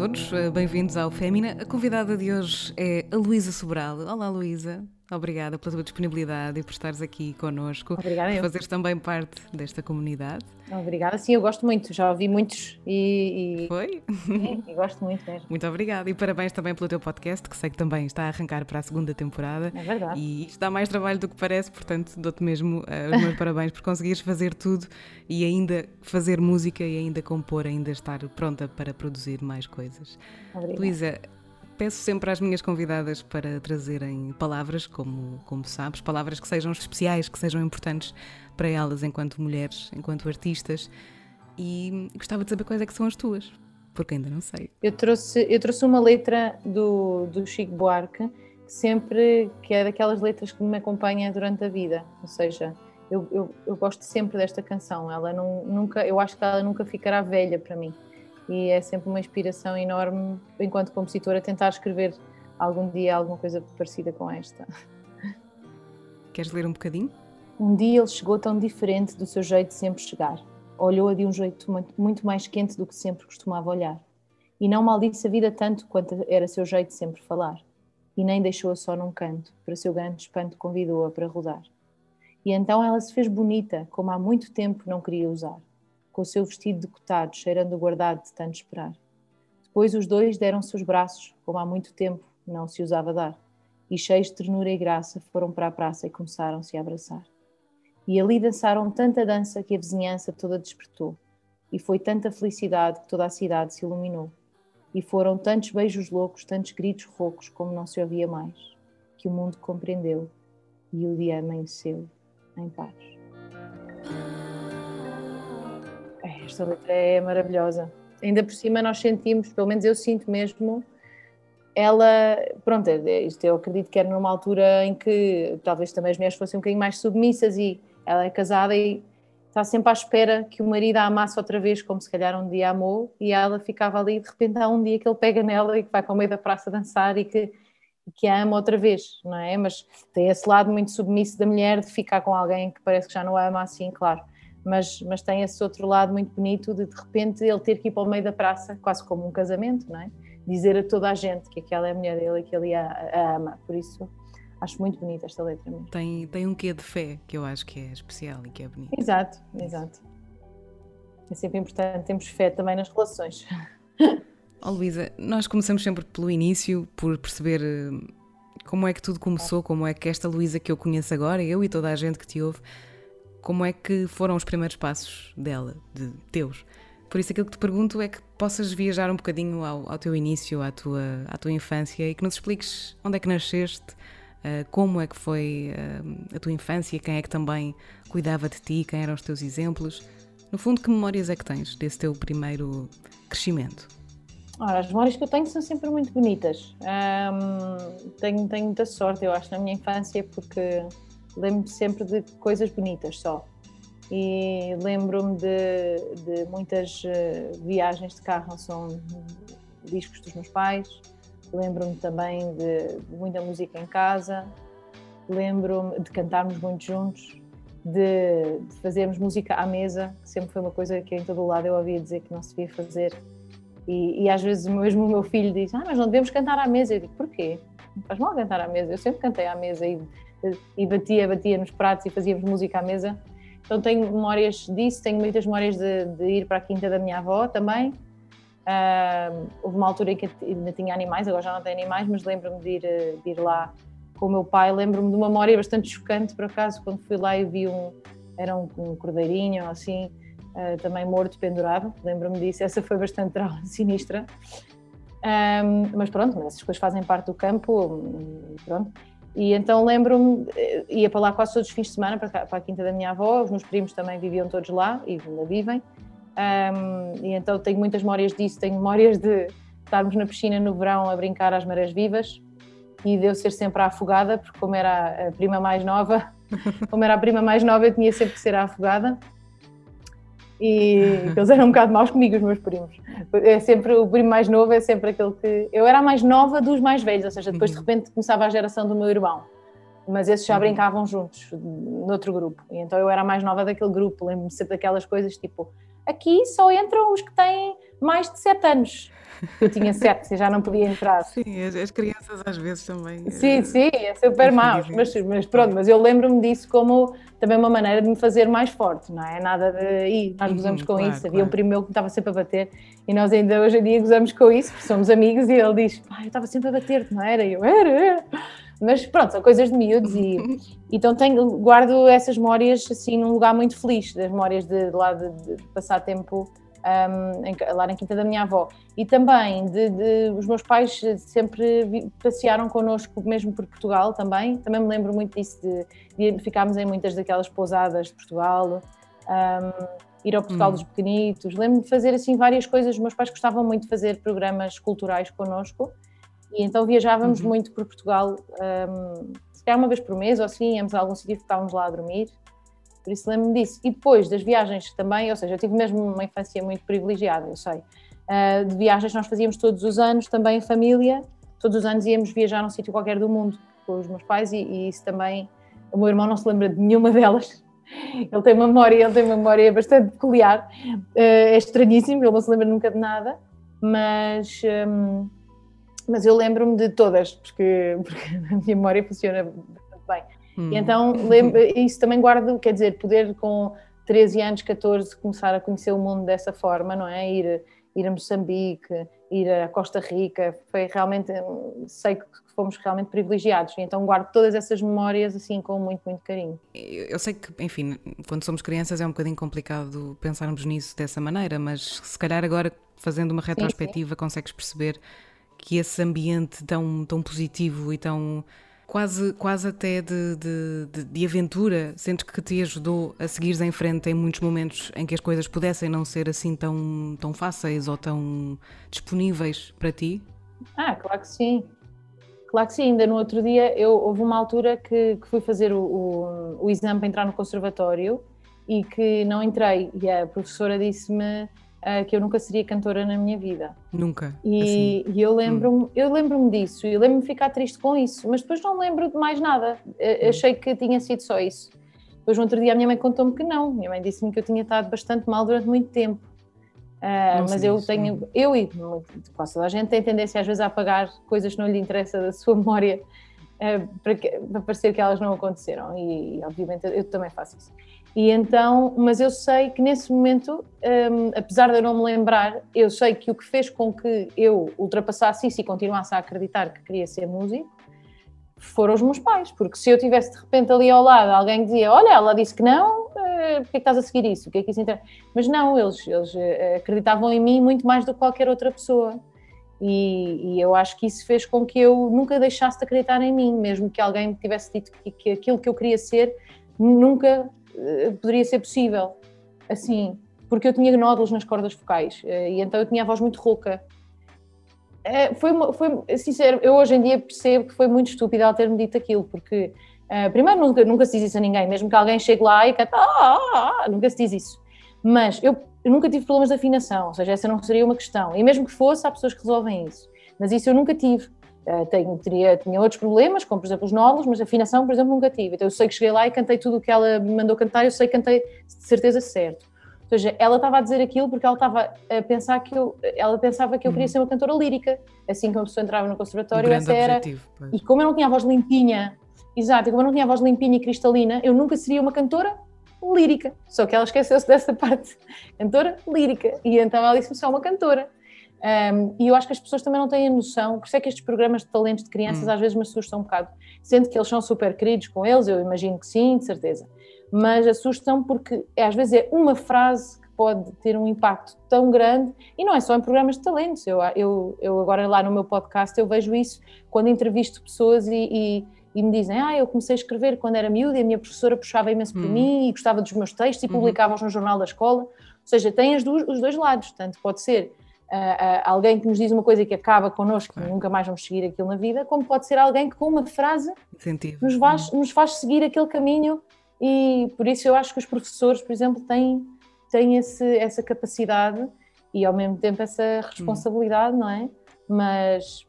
todos, eh, bem-vindos ao Fémina. A convidada de hoje é a Luísa Sobral. Olá, Luísa. Obrigada pela tua disponibilidade e por estares aqui connosco. Obrigada. Por fazeres também parte desta comunidade. Obrigada, sim, eu gosto muito, já ouvi muitos e. e... Foi? Sim, e gosto muito mesmo. Muito obrigada e parabéns também pelo teu podcast, que sei que também está a arrancar para a segunda temporada. É verdade. E isto dá mais trabalho do que parece, portanto dou-te mesmo uh, os meus parabéns por conseguires fazer tudo e ainda fazer música e ainda compor, ainda estar pronta para produzir mais coisas. Obrigada. Luísa, peço sempre às minhas convidadas para trazerem palavras, como, como sabes, palavras que sejam especiais, que sejam importantes para elas enquanto mulheres, enquanto artistas. E gostava de saber quais é que são as tuas, porque ainda não sei. Eu trouxe, eu trouxe uma letra do, do Chico Buarque, que sempre, que é daquelas letras que me acompanha durante a vida, ou seja, eu, eu, eu gosto sempre desta canção, ela não, nunca, eu acho que ela nunca ficará velha para mim e é sempre uma inspiração enorme, enquanto compositora, tentar escrever algum dia alguma coisa parecida com esta. Queres ler um bocadinho? Um dia ele chegou tão diferente do seu jeito de sempre chegar. Olhou-a de um jeito muito mais quente do que sempre costumava olhar. E não maldisse a vida tanto quanto era seu jeito de sempre falar. E nem deixou-a só num canto, para seu grande espanto convidou-a para rodar. E então ela se fez bonita, como há muito tempo não queria usar com o seu vestido decotado, cheirando o guardado de tanto esperar. Depois os dois deram-se os braços, como há muito tempo não se usava dar, e cheios de ternura e graça foram para a praça e começaram-se a abraçar. E ali dançaram tanta dança que a vizinhança toda despertou, e foi tanta felicidade que toda a cidade se iluminou. E foram tantos beijos loucos, tantos gritos roucos como não se ouvia mais, que o mundo compreendeu e o dia amanheceu em paz. Esta letra é maravilhosa. Ainda por cima nós sentimos, pelo menos eu sinto mesmo, ela, pronto, é, é, isto eu acredito que era numa altura em que talvez também as mulheres fossem um bocadinho mais submissas e ela é casada e está sempre à espera que o marido a amasse outra vez, como se calhar um dia amou, e ela ficava ali e de repente há um dia que ele pega nela e que vai para o meio da praça dançar e que, que a ama outra vez, não é? Mas tem esse lado muito submisso da mulher de ficar com alguém que parece que já não a ama assim, claro mas, mas tem esse outro lado muito bonito de de repente ele ter que ir para o meio da praça, quase como um casamento, não é? Dizer a toda a gente que aquela é a mulher dele e que ele a, a ama. Por isso, acho muito bonita esta letra mesmo. Tem, tem um quê de fé que eu acho que é especial e que é bonito. Exato, exato. É sempre importante, temos fé também nas relações. Oh, Luísa, nós começamos sempre pelo início, por perceber eh, como é que tudo começou, como é que esta Luísa que eu conheço agora, eu e toda a gente que te ouve, como é que foram os primeiros passos dela, de teus. Por isso aquilo que te pergunto é que possas viajar um bocadinho ao, ao teu início, à tua, à tua infância e que nos expliques onde é que nasceste, uh, como é que foi uh, a tua infância, quem é que também cuidava de ti, quem eram os teus exemplos. No fundo, que memórias é que tens desse teu primeiro crescimento? Ora, as memórias que eu tenho são sempre muito bonitas. Um, tenho, tenho muita sorte, eu acho, na minha infância, porque lembro-me sempre de coisas bonitas só. E lembro-me de, de, muitas eh, viagens de carro são discos dos meus pais. Lembro-me também de, de, muita música em casa. Lembro-me de cantarmos muito juntos, de, de, fazermos música à mesa, que sempre foi uma coisa que em todo o lado eu ouvia dizer que não se devia fazer. E, e às vezes mesmo o meu filho diz: Ah, mas não devemos cantar à mesa. Eu digo: Porquê? Não faz mal cantar à mesa. Eu sempre cantei à mesa e e batia, batia nos pratos e fazíamos música à mesa. Então tenho memórias disso, tenho muitas memórias de, de ir para a quinta da minha avó também. Uh, houve uma altura em que ainda tinha animais, agora já não tenho animais, mas lembro-me de ir, de ir lá com o meu pai. Lembro-me de uma memória bastante chocante, por acaso, quando fui lá e vi um, era um, um cordeirinho assim, uh, também morto, pendurado. Lembro-me disso, essa foi bastante sinistra. Um, mas pronto, essas coisas fazem parte do campo, pronto. E então lembro-me, eh, ia para lá quase todos os fins de semana, para, para a quinta da minha avó, os meus primos também viviam todos lá e ainda vivem. Um, e então tenho muitas memórias disso, tenho memórias de estarmos na piscina no verão a brincar às marés vivas e de eu ser sempre afogada, porque como era a prima mais nova, como era a prima mais nova, eu tinha sempre que ser afogada e eles eram um bocado maus comigo, os meus primos. É sempre, o primo mais novo é sempre aquele que. Eu era a mais nova dos mais velhos, ou seja, depois de uhum. repente começava a geração do meu irmão, mas esses já uhum. brincavam juntos, noutro grupo. E então eu era a mais nova daquele grupo, lembro-me sempre daquelas coisas tipo: aqui só entram os que têm mais de sete anos. Eu tinha sete, já não podia entrar. Sim, as, as crianças às vezes também. Sim, eh, sim, é super mau. Mas, mas pronto, mas eu lembro-me disso como também uma maneira de me fazer mais forte, não é? Nada de. Ih, nós gozamos uhum, com claro, isso. Havia claro. um primo meu que estava sempre a bater e nós ainda hoje em dia gozamos com isso, porque somos amigos e ele diz: eu estava sempre a bater-te, não era? E eu era, era. Mas pronto, são coisas de miúdos e então tenho, guardo essas memórias assim num lugar muito feliz, das memórias de, de lá de, de passar tempo um, em, lá na quinta da minha avó. E também de, de, os meus pais sempre passearam connosco, mesmo por Portugal também. Também me lembro muito disso, de, de ficarmos em muitas daquelas pousadas de Portugal, um, ir ao Portugal hum. dos Pequenitos. Lembro-me de fazer assim várias coisas. Os meus pais gostavam muito de fazer programas culturais connosco. E então viajávamos uhum. muito por Portugal, um, se calhar uma vez por mês ou assim, íamos a algum sítio e ficávamos lá a dormir. Por isso lembro-me disso. E depois das viagens também, ou seja, eu tive mesmo uma infância muito privilegiada, eu sei. Uh, de viagens nós fazíamos todos os anos, também em família, todos os anos íamos viajar num sítio qualquer do mundo com os meus pais e, e, isso também, o meu irmão não se lembra de nenhuma delas. Ele tem memória, ele tem memória bastante peculiar, uh, é estranhíssimo, ele não se lembra nunca de nada, mas, um, mas eu lembro-me de todas, porque, porque a minha memória funciona bem. Hum. Então lembro, isso também guardo, quer dizer, poder com 13 anos, 14, começar a conhecer o mundo dessa forma, não é? Ir, ir a Moçambique, ir a Costa Rica, foi realmente, sei que fomos realmente privilegiados, e então guardo todas essas memórias assim com muito, muito carinho. Eu sei que, enfim, quando somos crianças é um bocadinho complicado pensarmos nisso dessa maneira, mas se calhar agora fazendo uma retrospectiva sim, sim. consegues perceber que esse ambiente tão, tão positivo e tão quase, quase até de, de, de, de aventura, sentes que te ajudou a seguires em frente em muitos momentos em que as coisas pudessem não ser assim tão, tão fáceis ou tão disponíveis para ti? Ah, claro que sim. Claro que sim, ainda no outro dia eu, houve uma altura que, que fui fazer o, o, o exame para entrar no conservatório e que não entrei e a professora disse-me uh, que eu nunca seria cantora na minha vida. Nunca. E, assim. e eu lembro-me, hum. eu lembro-me disso e lembro-me ficar triste com isso, mas depois não lembro de mais nada. Uh, achei que tinha sido só isso. Depois no outro dia a minha mãe contou-me que não. Minha mãe disse-me que eu tinha estado bastante mal durante muito tempo. Uh, mas eu tenho, eu e quase toda a gente tem tendência às vezes a apagar coisas que não lhe interessa da sua memória uh, para, que, para parecer que elas não aconteceram e, e obviamente eu, eu, também faço isso. E então, mas eu sei que nesse momento, um, apesar de eu não me lembrar, eu sei que o que fez com que eu ultrapassasse isso e continuasse a acreditar que queria ser músico foram os meus pais, porque se eu tivesse de repente ali ao lado alguém dizia, olha, ela disse que não, uh, porque é que estás a seguir isso? O que é que isso interessa? Mas não, eles, eles uh, acreditavam em mim muito mais do que qualquer outra pessoa. E, e, eu acho que isso fez com que eu nunca deixasse de acreditar em mim, mesmo que alguém me tivesse dito que, que aquilo que eu queria ser nunca eh, poderia ser possível, assim, porque eu tinha nódulos nas cordas vocais eh, e então eu tinha a voz muito rouca. Eh, foi, foi sincero, eu hoje em dia percebo que foi muito estúpido ela ter-me dito aquilo, porque primeiro nunca, nunca se diz isso a ninguém, mesmo que alguém chegue lá e cante, ah, ah, ah, nunca se diz isso. Mas eu, eu nunca tive problemas de afinação, ou seja, essa não seria uma questão. E mesmo que fosse, há pessoas que resolvem isso. Mas isso eu nunca tive. Uh, tenho, teria, tinha outros problemas, como por exemplo os nódulos, mas a afinação, por exemplo, nunca tive. Então eu sei que cheguei lá e cantei tudo o que ela me mandou cantar, eu sei que cantei de certeza certo. Ou seja, ela estava a dizer aquilo porque ela estava a pensar que eu, ela pensava que eu queria uhum. ser uma cantora lírica. Assim que uma pessoa entrava no conservatório, um essa era. E como eu não tinha a voz limpinha, exato, e como eu não tinha a voz limpinha e cristalina, eu nunca seria uma cantora lírica. Só que ela esqueceu-se dessa parte. Cantora lírica. E então ela disse-me só uma cantora. Um, e eu acho que as pessoas também não têm a noção, por isso é que estes programas de talentos de crianças hum. às vezes me assustam um bocado, sendo que eles são super queridos com eles, eu imagino que sim, de certeza, mas assustam porque é, às vezes é uma frase que pode ter um impacto tão grande, e não é só em programas de talentos, eu, eu, eu agora lá no meu podcast eu vejo isso quando entrevisto pessoas e, e, e me dizem, ah, eu comecei a escrever quando era miúda e a minha professora puxava imenso por hum. mim e gostava dos meus textos e uhum. publicava-os no jornal da escola, ou seja, tem os dois lados, tanto pode ser uh, alguém que nos diz uma coisa que acaba connosco, claro. nunca mais vamos seguir aquilo na vida, como pode ser alguém que com uma frase nos faz, nos faz seguir aquele caminho e por isso eu acho que os professores, por exemplo, têm, têm esse, essa capacidade e ao mesmo tempo essa responsabilidade, não é? Mas,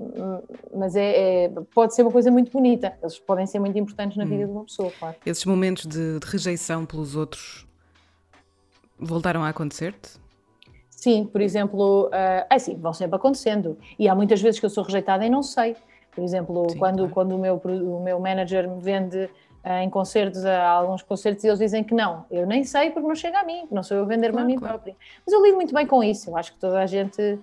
mas é, é, pode ser uma coisa muito bonita, eles podem ser muito importantes na vida hum. de uma pessoa, claro. Esses momentos de, de rejeição pelos outros voltaram a acontecer-te? Sim, por exemplo, uh, assim, vão sempre acontecendo. E há muitas vezes que eu sou rejeitada e não sei. Por exemplo, Sim, quando, claro. quando o, meu, o meu manager me vende uh, em concertos, a alguns concertos, e eles dizem que não. Eu nem sei porque não chega a mim, não sou eu vender-me claro, a mim claro. própria. Mas eu lido muito bem com isso. Eu acho que toda a gente,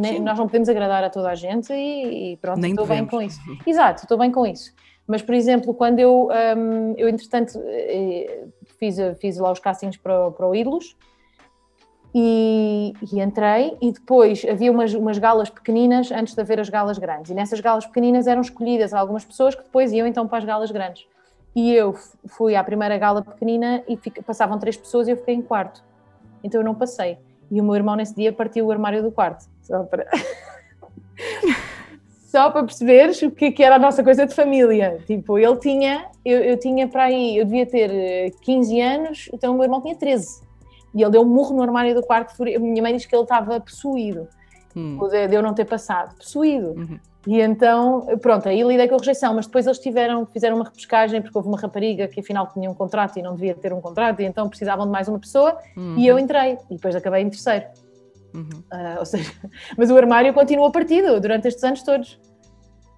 nem, nós não podemos agradar a toda a gente e, e pronto, nem estou bem com isso. Exato, estou bem com isso. Mas, por exemplo, quando eu, um, eu entretanto, eh, fiz, fiz lá os castings para, para o Ídolos, e, e, entrei e depois havia umas, umas galas pequeninas antes de haver as galas grandes. E nessas galas pequeninas eram escolhidas algumas pessoas que depois iam então para as galas grandes. E eu fui à primeira gala pequenina e fica, passavam três pessoas e eu fiquei em quarto. Então eu não passei. E o meu irmão nesse dia partiu o armário do quarto. Só para só para perceberes o que, que era a nossa coisa de família. Tipo ele tinha eu, eu tinha para aí eu devia ter 15 anos então o meu irmão tinha 13 e ele deu um murro no armário do quarto. Minha mãe diz que ele estava possuído, hum. de eu não ter passado, possuído. Uhum. E então, pronto, aí lidei com a rejeição, mas depois eles tiveram, fizeram uma repescagem porque houve uma rapariga que afinal tinha um contrato e não devia ter um contrato, e então precisavam de mais uma pessoa, uhum. e eu entrei, e depois acabei em terceiro. Uhum. Uh, ou seja, mas o armário continuou partido durante estes anos todos.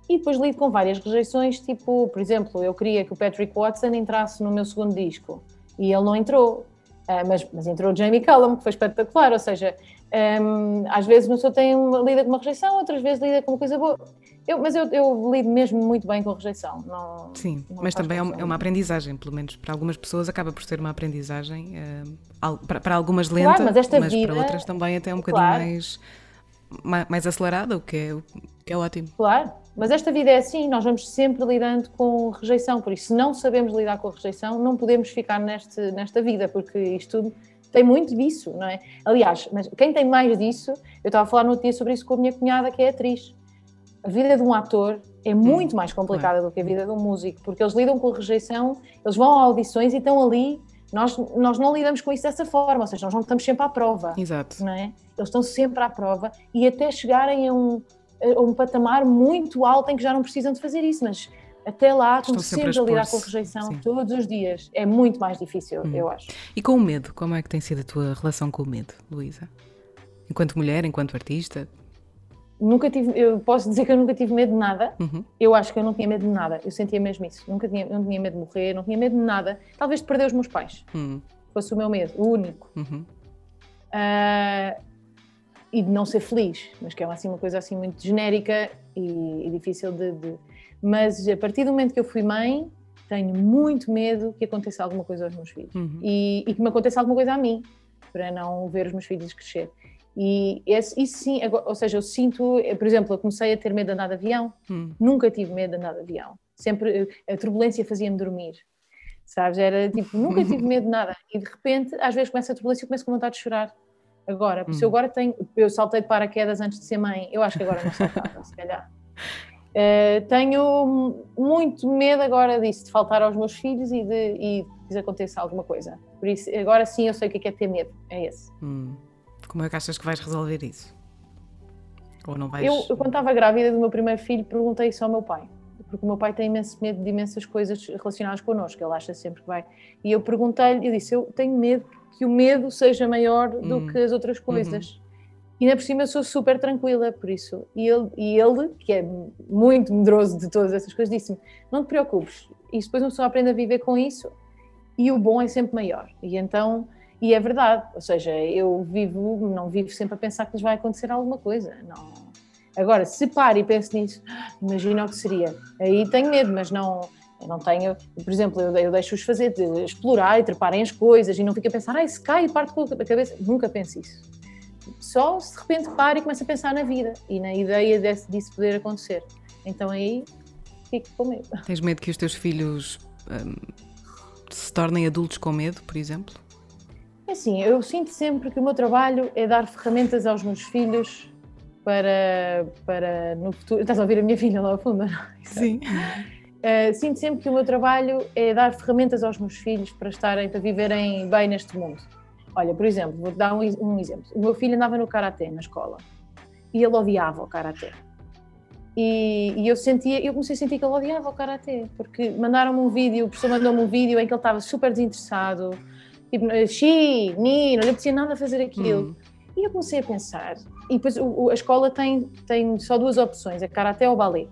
E depois lido com várias rejeições, tipo, por exemplo, eu queria que o Patrick Watson entrasse no meu segundo disco, e ele não entrou. Uh, mas, mas, entrou Jamie Cullum, que foi espetacular, ou seja, um, às vezes uma pessoa tem uma, lida com uma rejeição, outras vezes lida com uma coisa boa. Eu, mas eu, eu, lido mesmo muito bem com a rejeição. Não, Sim, não mas também é uma, é uma, aprendizagem, pelo menos para algumas pessoas acaba por ser uma aprendizagem, uh, para, para, algumas lenta, claro, mas, mas vida, para outras também até um bocadinho claro. mais, mais, mais acelerada, o que é, o que é ótimo. Claro, mas esta vida é assim, nós vamos sempre lidando com rejeição, por isso, se não sabemos lidar com a rejeição, não podemos ficar neste, nesta vida, porque isto tudo tem muito disso, não é? Aliás, mas quem tem mais disso, eu estava a falar no outro dia sobre isso com a minha cunhada, que é atriz. A vida de um ator é muito hum, mais complicada é. do que a vida de um músico, porque eles lidam com a rejeição, eles vão a audições e estão ali. Nós, nós não lidamos com isso dessa forma, ou seja, nós não estamos sempre à prova. Exato. Não é? Eles estão sempre à prova e até chegarem a um, um patamar muito alto em que já não precisam de fazer isso, mas até lá, como sempre, a, a lidar com a rejeição Sim. todos os dias, é muito mais difícil, hum. eu acho. E com o medo, como é que tem sido a tua relação com o medo, Luísa? Enquanto mulher, enquanto artista? Nunca tive, eu posso dizer que eu nunca tive medo de nada. Uhum. Eu acho que eu não tinha medo de nada. Eu sentia mesmo isso. Nunca tinha, não tinha medo de morrer, não tinha medo de nada. Talvez de perder os meus pais. Uhum. Fosse o meu medo, o único. Uhum. Uh, e de não ser feliz, mas que é assim, uma coisa assim muito genérica e, e difícil de, de, Mas a partir do momento que eu fui mãe, tenho muito medo que aconteça alguma coisa aos meus filhos uhum. e, e, que me aconteça alguma coisa a mim, para não ver os meus filhos crescer. E esse, isso sim, ou seja, eu sinto, por exemplo, eu comecei a ter medo de andar de avião, uhum. nunca tive medo de andar de avião, sempre a turbulência fazia-me dormir. Sabes? Era tipo, nunca tive medo de nada. E de repente, às vezes começa a turbulência e começo com vontade de chorar agora. Hum. Se eu agora tenho. Eu saltei de paraquedas antes de ser mãe, eu acho que agora não saltava, se calhar. Uh, tenho muito medo agora disso, de faltar aos meus filhos e de, e de aconteça alguma coisa. Por isso, agora sim eu sei o que é, que é ter medo. É esse. Hum. Como é que achas que vais resolver isso? Ou não vais... eu, eu, quando estava grávida do meu primeiro filho, perguntei isso ao meu pai. Porque o meu pai tem imenso medo de imensas coisas relacionadas connosco, ele acha sempre que vai. E eu perguntei-lhe, eu disse: Eu tenho medo que o medo seja maior do hum. que as outras coisas. Uhum. E ainda por cima eu sou super tranquila por isso. E ele, e ele, que é muito medroso de todas essas coisas, disse-me: Não te preocupes. E depois uma pessoa aprende a viver com isso e o bom é sempre maior. E então, e é verdade. Ou seja, eu vivo, não vivo sempre a pensar que lhes vai acontecer alguma coisa. Não. Agora, se paro e penso nisso, imagina o que seria. Aí tenho medo, mas não eu não tenho, por exemplo, eu, eu deixo-os fazer, explorar e treparem as coisas e não fico a pensar, ai, se cai e parte com a cabeça. Nunca penso isso. Só se de repente para e começa a pensar na vida e na ideia desse, disso poder acontecer. Então aí fico com medo. Tens medo que os teus filhos hum, se tornem adultos com medo, por exemplo? É assim, eu sinto sempre que o meu trabalho é dar ferramentas aos meus filhos para, para no futuro. Estás a ouvir a minha filha lá ao fundo? Sim. Uh, sinto sempre que o meu trabalho é dar ferramentas aos meus filhos para estarem, para viverem bem neste mundo. Olha, por exemplo, vou dar um, um exemplo. O meu filho andava no karatê na escola e ele odiava o karatê. E, e, eu sentia, eu comecei a sentir que ele odiava o karatê, porque mandaram-me um vídeo, o professor mandou-me um vídeo em que ele estava super desinteressado, tipo, xi, ni, não lhe apetecia nada fazer aquilo. Hum. E eu comecei a pensar, e depois o, a escola tem, tem só duas opções, a Karaté ou Ballet.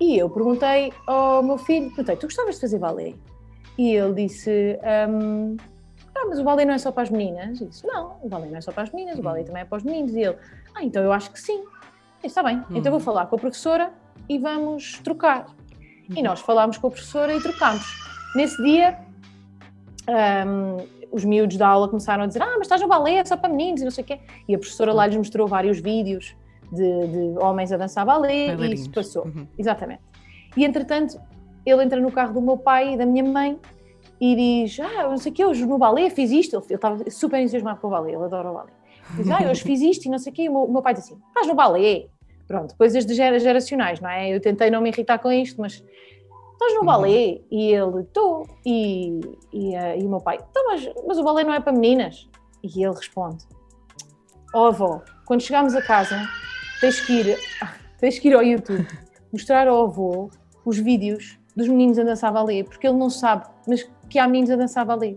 E eu perguntei ao meu filho, perguntei, tu gostavas de fazer ballet? E ele disse, um, ah, mas o ballet não é só para as meninas? Eu disse, não, o ballet não é só para as meninas, o ballet também é para os meninos. E ele, ah, então eu acho que sim. Eu disse, está bem, então vou uhum. falar com a professora e vamos trocar. E uhum. nós falámos com a professora e trocámos. Nesse dia, um, os miúdos da aula começaram a dizer: Ah, mas estás no balé, é só para meninos e não sei o quê. E a professora lá lhes mostrou vários vídeos de, de homens a dançar balé e isso passou. Uhum. Exatamente. E entretanto, ele entra no carro do meu pai e da minha mãe e diz: Ah, não sei o quê, hoje no balé fiz isto. Ele estava super entusiasmado com o balé, ele adora o balé. Diz: Ah, hoje fiz isto e não sei o quê. E o meu, o meu pai diz assim: Estás no balé? Pronto, coisas de geracionais, não é? Eu tentei não me irritar com isto, mas estás no balé? Uhum. E ele, estou. E, e, uh, e o meu pai, então, mas, mas o balé não é para meninas? E ele responde, ó oh, avó, quando chegarmos a casa, tens que ir, tens que ir ao YouTube, mostrar ao avô os vídeos dos meninos a dançar balé, porque ele não sabe, mas que há meninos a dançar balé.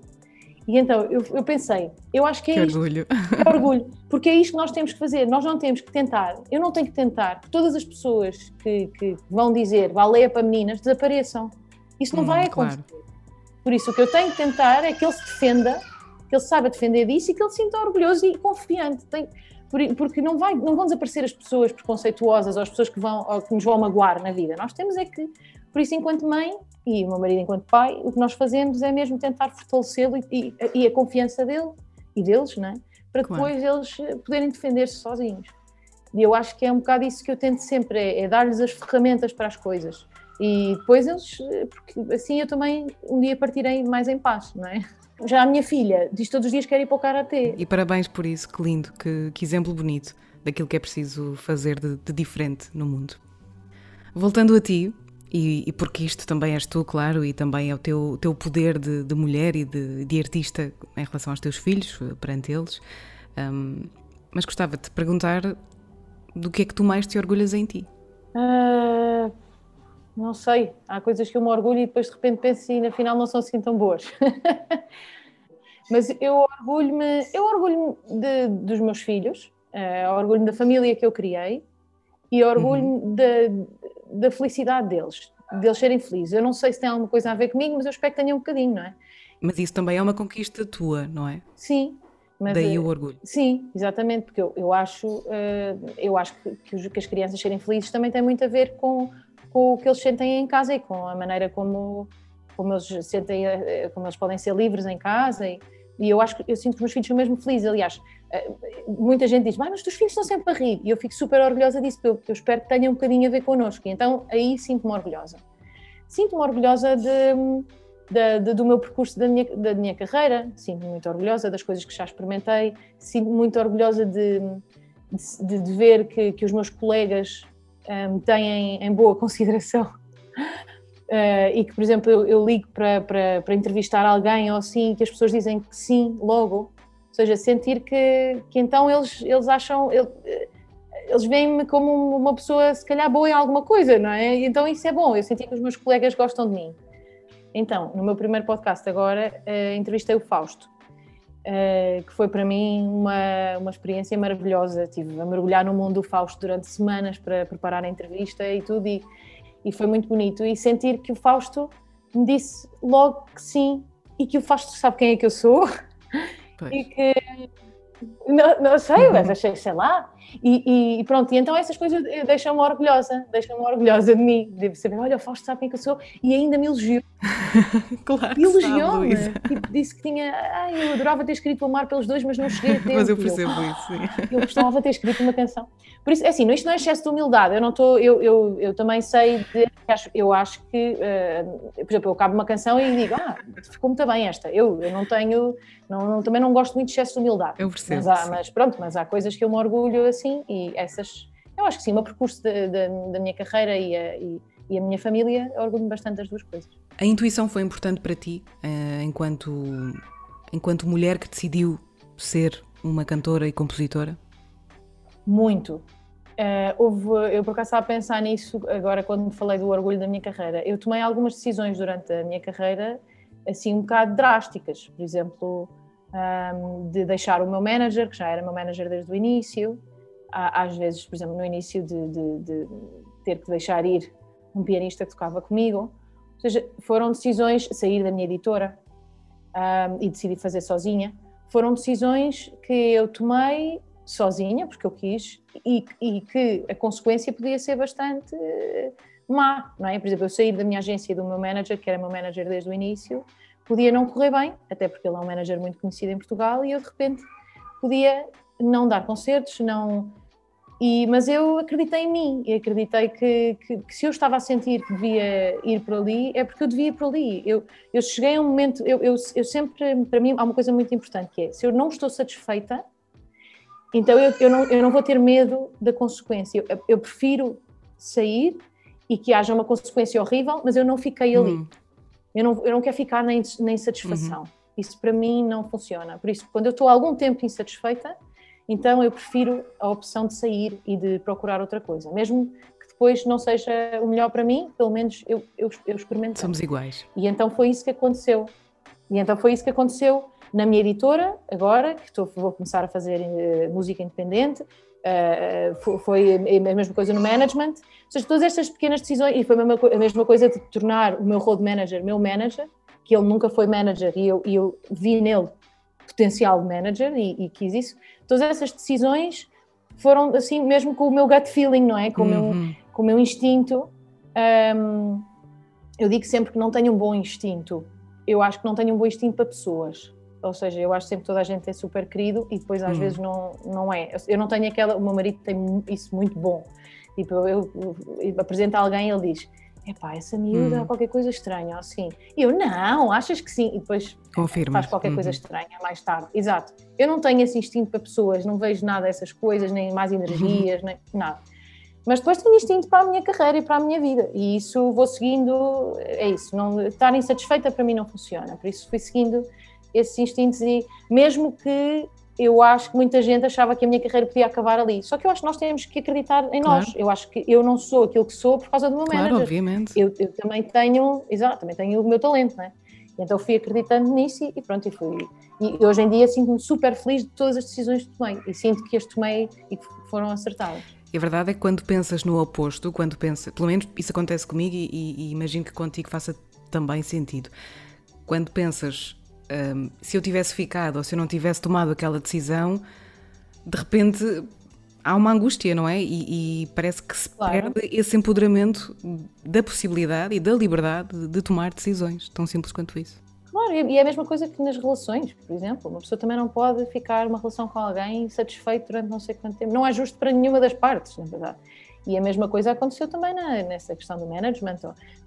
E então eu, eu pensei, eu acho que é que isto. orgulho. Que orgulho. Porque é isto que nós temos que fazer. Nós não temos que tentar. Eu não tenho que tentar que todas as pessoas que, que vão dizer baleia para meninas desapareçam. Isso não hum, vai acontecer. Claro. Por isso, o que eu tenho que tentar é que ele se defenda, que ele saiba defender disso e que ele se sinta orgulhoso e confiante. Tem, porque não, vai, não vão desaparecer as pessoas preconceituosas ou as pessoas que, vão, que nos vão magoar na vida. Nós temos é que, por isso, enquanto mãe e o meu marido enquanto pai, o que nós fazemos é mesmo tentar fortalecê-lo e, e, e, a confiança dele e deles, não é? para depois claro. eles eh, poderem defender-se sozinhos. E eu acho que é um bocado isso que eu tento sempre, é, é dar-lhes as ferramentas para as coisas. E depois eles, eh, porque assim eu também um dia partirei mais em paz, não é? Já a minha filha diz todos os dias que quer ir para o Karatê. E parabéns por isso, que lindo, que, que exemplo bonito daquilo que é preciso fazer de, de diferente no mundo. Voltando a ti, e, e, porque isto também és tu, claro, e também é o teu, teu poder de, de mulher e de, de, artista em relação aos teus filhos, perante eles. Um, mas gostava de te perguntar do que é que tu mais te orgulhas em ti? Uh, não sei. Há coisas que eu me orgulho e depois de repente penso e na final não são assim tão boas. mas eu orgulho-me eu orgulho dos meus filhos, uh, orgulho-me da família que eu criei e orgulho-me uhum. da, da felicidade deles, deles serem felizes. Eu não sei se tem alguma coisa a ver comigo, mas eu espero que tenha um bocadinho, não é? Mas isso também é uma conquista tua, não é? Sim. Mas, Daí o orgulho. Sim, exatamente, porque eu, eu acho, uh, eu acho que, que, os, que, as crianças serem felizes também tem muito a ver com, com o que eles sentem em casa e com a maneira como, como, eles, sentem, eh, como eles podem ser livres em casa. E, e eu acho que eu sinto que os meus filhos são mesmo felizes. Aliás, eh, muita gente diz, mas os teus filhos estão sempre a rir. E eu fico super orgulhosa disso, porque eu espero que tenha um bocadinho a ver connosco. E então aí sinto-me orgulhosa. Sinto-me orgulhosa de, de, de, do meu percurso, da minha, da minha carreira. Sinto-me muito orgulhosa das coisas que já experimentei. Sinto-me muito orgulhosa de, de, ver que, que os meus colegas um, têm em boa consideração Uh, e que, por exemplo, eu, eu ligo para, para, para, entrevistar alguém ou assim, que as pessoas dizem que sim logo, ou seja, sentir que, que então eles, eles acham, ele, eles veem-me como uma pessoa se calhar boa em alguma coisa, não é? Então isso é bom, eu senti que os meus colegas gostam de mim. Então, no meu primeiro podcast agora, uh, entrevistei o Fausto, uh, que foi para mim uma, uma experiência maravilhosa. Estive a mergulhar no mundo do Fausto durante semanas para preparar a entrevista e tudo, e e foi muito bonito. E sentir que o Fausto me disse logo que sim e que o Fausto sabe quem é que eu sou pois. e que não, não sei, mas achei, sei lá. E, e, pronto, e então essas coisas deixam-me orgulhosa, deixam-me orgulhosa de mim. Devo saber, olha, o Fausto sabe quem que eu sou e ainda me elogiou. claro. Elogiou-me. Tipo, disse que tinha, ai, eu adorava ter escrito o Amar pelos dois, mas não cheguei a tempo. mas eu percebo eu, isso. Sim. Eu gostava de ter escrito uma canção. Por isso, é assim, isto não é excesso de humildade. Eu não estou, eu, eu, eu também sei, de, eu acho que, uh, por exemplo, eu acabo uma canção e digo, ah, ficou muito bem esta. Eu, eu não tenho, não, não, também não gosto muito de excesso de humildade. Eu percebo. Mas, há, mas pronto, mas há coisas que eu me orgulho assim e essas, eu acho que sim, o meu percurso de, de, da minha carreira e a, e, e a minha família, orgulho-me bastante das duas coisas. A intuição foi importante para ti, uh, enquanto, enquanto mulher que decidiu ser uma cantora e compositora? Muito. Uh, houve, eu por acaso estava a pensar nisso agora quando falei do orgulho da minha carreira. Eu tomei algumas decisões durante a minha carreira assim um bocado drásticas. Por exemplo, um, de deixar o meu manager, que já era meu manager desde o início, às vezes, por exemplo, no início de, de, de ter que deixar ir um pianista que tocava comigo. Ou seja, foram decisões, sair da minha editora um, e decidir fazer sozinha, foram decisões que eu tomei sozinha, porque eu quis, e, e que a consequência podia ser bastante má, não é? Por exemplo, eu sair da minha agência e do meu manager, que era meu manager desde o início, podia não correr bem, até porque ele é um manager muito conhecido em Portugal, e eu de repente podia não dar concertos, não e, mas eu acreditei em mim e acreditei que, que, que, se eu estava a sentir que devia ir por ali, é porque eu devia ir por ali. Eu, eu cheguei a um momento, eu, eu, eu sempre, para mim, há uma coisa muito importante que é: se eu não estou satisfeita, então eu, eu, não, eu não vou ter medo da consequência. Eu, eu prefiro sair e que haja uma consequência horrível, mas eu não fiquei ali. Uhum. Eu, não, eu não quero ficar na, na insatisfação. Uhum. Isso para mim não funciona. Por isso, quando eu estou algum tempo insatisfeita, então eu prefiro a opção de sair e de procurar outra coisa. Mesmo que depois não seja o melhor para mim, pelo menos eu, eu, eu experimento. Somos iguais. E então foi isso que aconteceu. E então foi isso que aconteceu na minha editora, agora, que estou, vou começar a fazer uh, música independente, uh, foi, a mesma coisa no management. Ou seja, todas estas pequenas decisões, e foi a mesma, a mesma coisa de tornar o meu road manager meu manager, que ele nunca foi manager e eu, e eu vi nele potencial de manager e, e, quis isso. Todas essas decisões foram assim, mesmo com o meu gut feeling, não é? Com, uhum. o, meu, com o meu instinto. Um, eu digo sempre que não tenho um bom instinto. Eu acho que não tenho um bom instinto para pessoas. Ou seja, eu acho sempre que toda a gente é super querido e depois às uhum. vezes não, não é. Eu não tenho aquela. O meu marido tem isso muito bom. Tipo, eu, eu, eu apresento alguém e ele diz: epá, essa miúda hum. qualquer coisa estranha, assim. E eu, não, achas que sim? E depois Confirma. faz qualquer coisa uhum. estranha mais tarde. Exato. Eu não tenho esse instinto para pessoas, não vejo nada dessas coisas, nem mais energias, nem nada. Mas depois tenho instinto para a minha carreira e para a minha vida. E isso vou seguindo, é isso. Não, estar insatisfeita para mim não funciona. Por isso fui seguindo esses instintos e mesmo que eu acho que muita gente achava que a minha carreira podia acabar ali. Só que eu acho que nós temos que acreditar em claro. nós. Eu acho que eu não sou aquilo que sou por causa do meu claro, manager. obviamente. Eu, eu, também tenho, exato, também tenho o meu talento, não é? Então fui acreditando nisso e, pronto, e fui. E hoje em dia sinto-me super feliz de todas as decisões que tomei e sinto que as tomei e que foram acertadas. E a verdade é que quando pensas no oposto, quando pensas, pelo menos isso acontece comigo e, e, e imagino que contigo faça também sentido. Quando pensas um, se eu tivesse ficado ou se eu não tivesse tomado aquela decisão, de repente há uma angústia, não é? E, e parece que se claro. perde esse empoderamento da possibilidade e da liberdade de tomar decisões, tão simples quanto isso. Claro, e é a mesma coisa que nas relações, por exemplo. Uma pessoa também não pode ficar numa relação com alguém satisfeito durante não sei quanto tempo. Não é justo para nenhuma das partes, na verdade. E a mesma coisa aconteceu também na, nessa questão do management.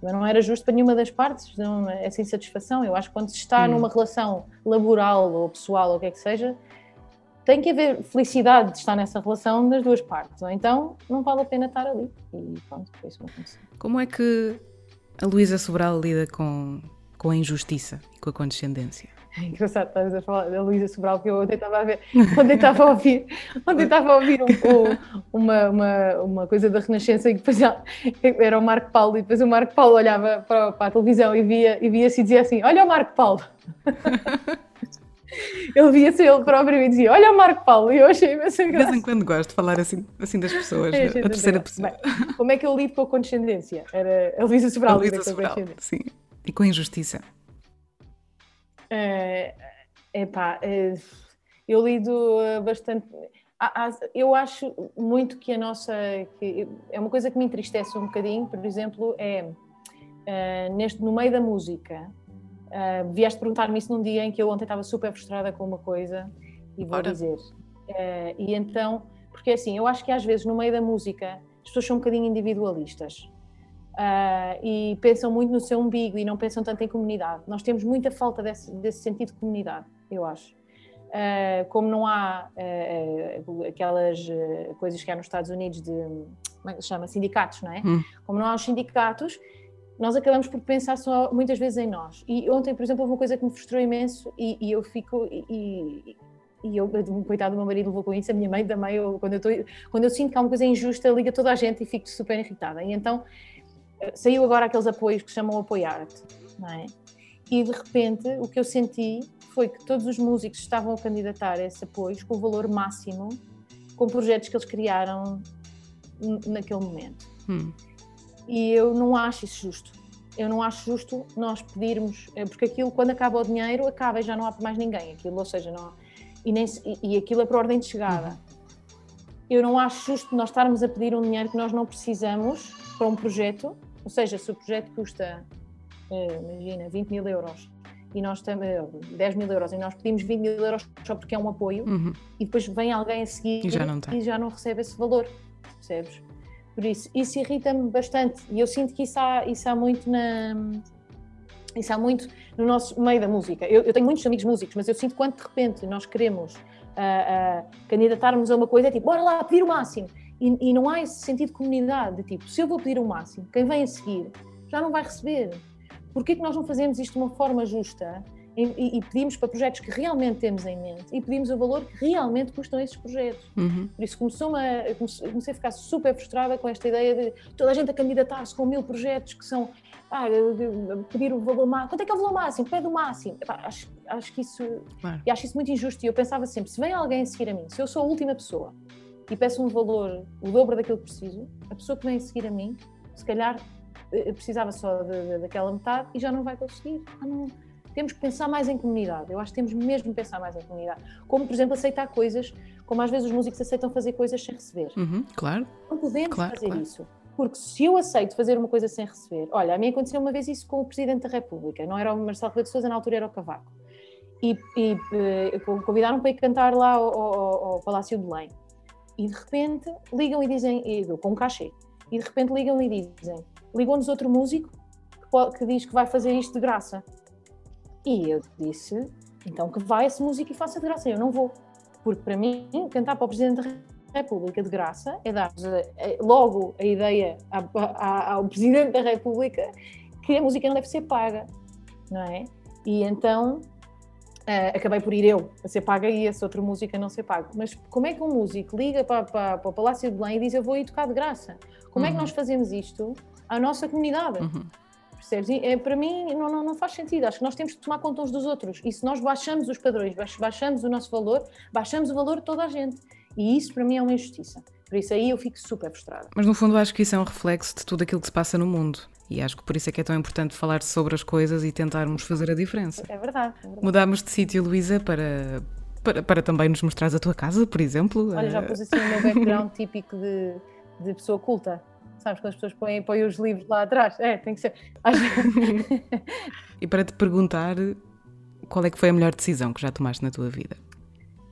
Mas não era justo para nenhuma das partes não, essa insatisfação. Eu acho que quando se está hum. numa relação laboral ou pessoal ou o que é que seja, tem que haver felicidade de estar nessa relação das duas partes. Ou então não vale a pena estar ali. E pronto, foi isso que aconteceu. Como é que a Luísa Sobral lida com, com a injustiça e com a condescendência? É engraçado estás a falar da Luísa Sobral, que eu ontem estava a ver, ontem estava a ouvir, ontem estava a ouvir um, um, uma, uma, uma coisa da Renascença e depois era o Marco Paulo e depois o Marco Paulo olhava para, para a televisão e via e via-se e dizia assim, olha o Marco Paulo. ele via-se ele próprio e dizia, olha o Marco Paulo, e eu achei imensa graça. De vez em quando gosto de falar assim, assim das pessoas, é, a terceira pessoa. Bem, como é que eu lido com a condescendência? Era a Luísa Sobral. A Luísa Sobral, sim. E com a injustiça. É, epá, é, eu lido eh, bastante. Eu acho muito que a nossa. Que é uma coisa que me entristece um bocadinho, por exemplo, é eh, neste, no meio da música. Uh, vieste perguntar-me isso num dia em que eu ontem estava super frustrada com uma coisa e vou Ora. dizer. E então, porque assim, eu acho que às vezes no meio da música as pessoas são um bocadinho individualistas uh, e pensam muito no seu umbigo e não pensam tanto em comunidade. Nós temos muita falta desse, desse sentido de comunidade, eu acho. Uh, como não há uh, aquelas coisas que há nos Estados Unidos de, como é que se chama, sindicatos, não é? Hum. Como não há os sindicatos, nós acabamos por pensar só muitas vezes em nós. E ontem, por exemplo, houve uma coisa que me frustrou imenso e, e eu fico, e, e eu, coitado do meu marido levou com isso, a minha mãe também, eu, quando, eu tô, quando eu sinto que há uma coisa injusta, liga toda a gente e fico super irritada. E então saiu agora aqueles apoios que chamam Apoiar-te, não é? E de repente o que eu senti foi que todos os músicos estavam a candidatar a esse apoio com o valor máximo, com projetos que eles criaram naquele momento. Hum. E eu não acho isso justo. Eu não acho justo nós pedirmos, eh, porque aquilo, quando acaba o dinheiro, acaba e já não há mais ninguém. Aquilo, ou seja, não, e, nem, e aquilo é para ordem de chegada. Uhum. Eu não acho justo nós estarmos a pedir um dinheiro que nós não precisamos para um projeto, ou seja, se o projeto custa, eh, imagina, 20 mil euros e nós temos 10 mil euros e nós pedimos 20 mil euros só porque é um apoio uhum. e depois vem alguém a seguir e já não, e já não recebe esse valor, percebes? Por isso, isso irrita-me bastante e eu sinto que isso há, isso há muito na. Isso há muito no nosso meio da música. Eu, eu tenho muitos amigos músicos, mas eu sinto quando de repente nós queremos uh, uh, candidatarmos a uma coisa, é tipo, bora lá, pedir o máximo. E, e, não há esse sentido de comunidade, de tipo, se eu vou pedir o máximo, quem vem a seguir já não vai receber. Porquê que nós não fazemos isto de uma forma justa e, e, pedimos para projetos que realmente temos em mente e pedimos o valor que realmente custam esses projetos. Uhum. Por isso começou a, comecei a ficar super frustrada com esta ideia de toda a gente a candidatar-se com mil projetos que são ah, pedir o valor máximo. Quanto é que é o valor máximo? Pede o máximo. Epá, acho, acho que isso claro. e acho isso muito injusto. E eu pensava sempre: se vem alguém a seguir a mim, se eu sou a última pessoa e peço um valor, o dobro daquilo que preciso, a pessoa que vem a seguir a mim, se calhar eh, precisava só de, de, daquela metade e já não vai conseguir. Ah, não temos que pensar mais em comunidade. Eu acho que temos mesmo que pensar mais em comunidade. Como, por exemplo, aceitar coisas, como às vezes os músicos aceitam fazer coisas sem receber. Uhum, claro. Não podemos claro, fazer claro. isso. Porque se eu aceito fazer uma coisa sem receber, olha, a mim aconteceu uma vez isso com o Presidente da República, não era o Marcelo Rebelo de Sousa, na altura era o Cavaco. E, e, e convidaram para ir cantar lá ao, ao, ao, Palácio de Belém. E de repente ligam e dizem, com um cachê, e de repente ligam e dizem, ligou-nos outro músico que, que diz que vai fazer isto de graça. E eu disse, então que vá essa música e faça de graça. Eu não vou. Porque para mim, cantar para o Presidente da República de graça é dar logo a ideia ao Presidente da República que a música não deve ser paga, não é? E então uh, acabei por ir eu a ser paga e essa outra música não ser paga. Mas como é que um músico liga para, para, para o Palácio de Belém e diz eu vou ir tocar de graça? Como uhum. é que uhum. nós fazemos isto à nossa comunidade? Uhum. Percebes? É, para mim não, não, não, faz sentido. Acho que nós temos que tomar conta uns dos outros. E se nós baixamos os padrões, baixamos o nosso valor, baixamos o valor de toda a gente. E isso para mim é uma injustiça. Por isso aí eu fico super frustrada. Mas no fundo acho que isso é um reflexo de tudo aquilo que se passa no mundo. E acho que por isso é que é tão importante falar sobre as coisas e tentarmos fazer a diferença. É verdade. É verdade. Mudámos de sítio, Luísa, para, para, para, também nos mostrares a tua casa, por exemplo. Olha, já pus assim o meu background típico de, de pessoa culta sabes, quando as pessoas põem, põem os livros lá atrás. É, tem que ser. e para te perguntar, qual é que foi a melhor decisão que já tomaste na tua vida?